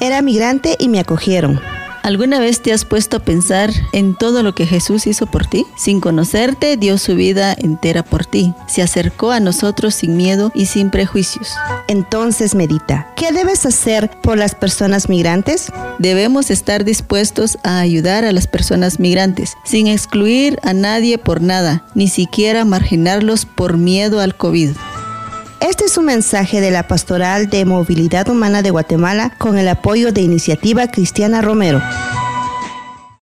Era migrante y me acogieron. ¿Alguna vez te has puesto a pensar en todo lo que Jesús hizo por ti? Sin conocerte, dio su vida entera por ti. Se acercó a nosotros sin miedo y sin prejuicios. Entonces medita, ¿qué debes hacer por las personas migrantes? Debemos estar dispuestos a ayudar a las personas migrantes, sin excluir a nadie por nada, ni siquiera marginarlos por miedo al COVID. Este es un mensaje de la Pastoral de Movilidad Humana de Guatemala con el apoyo de Iniciativa Cristiana Romero.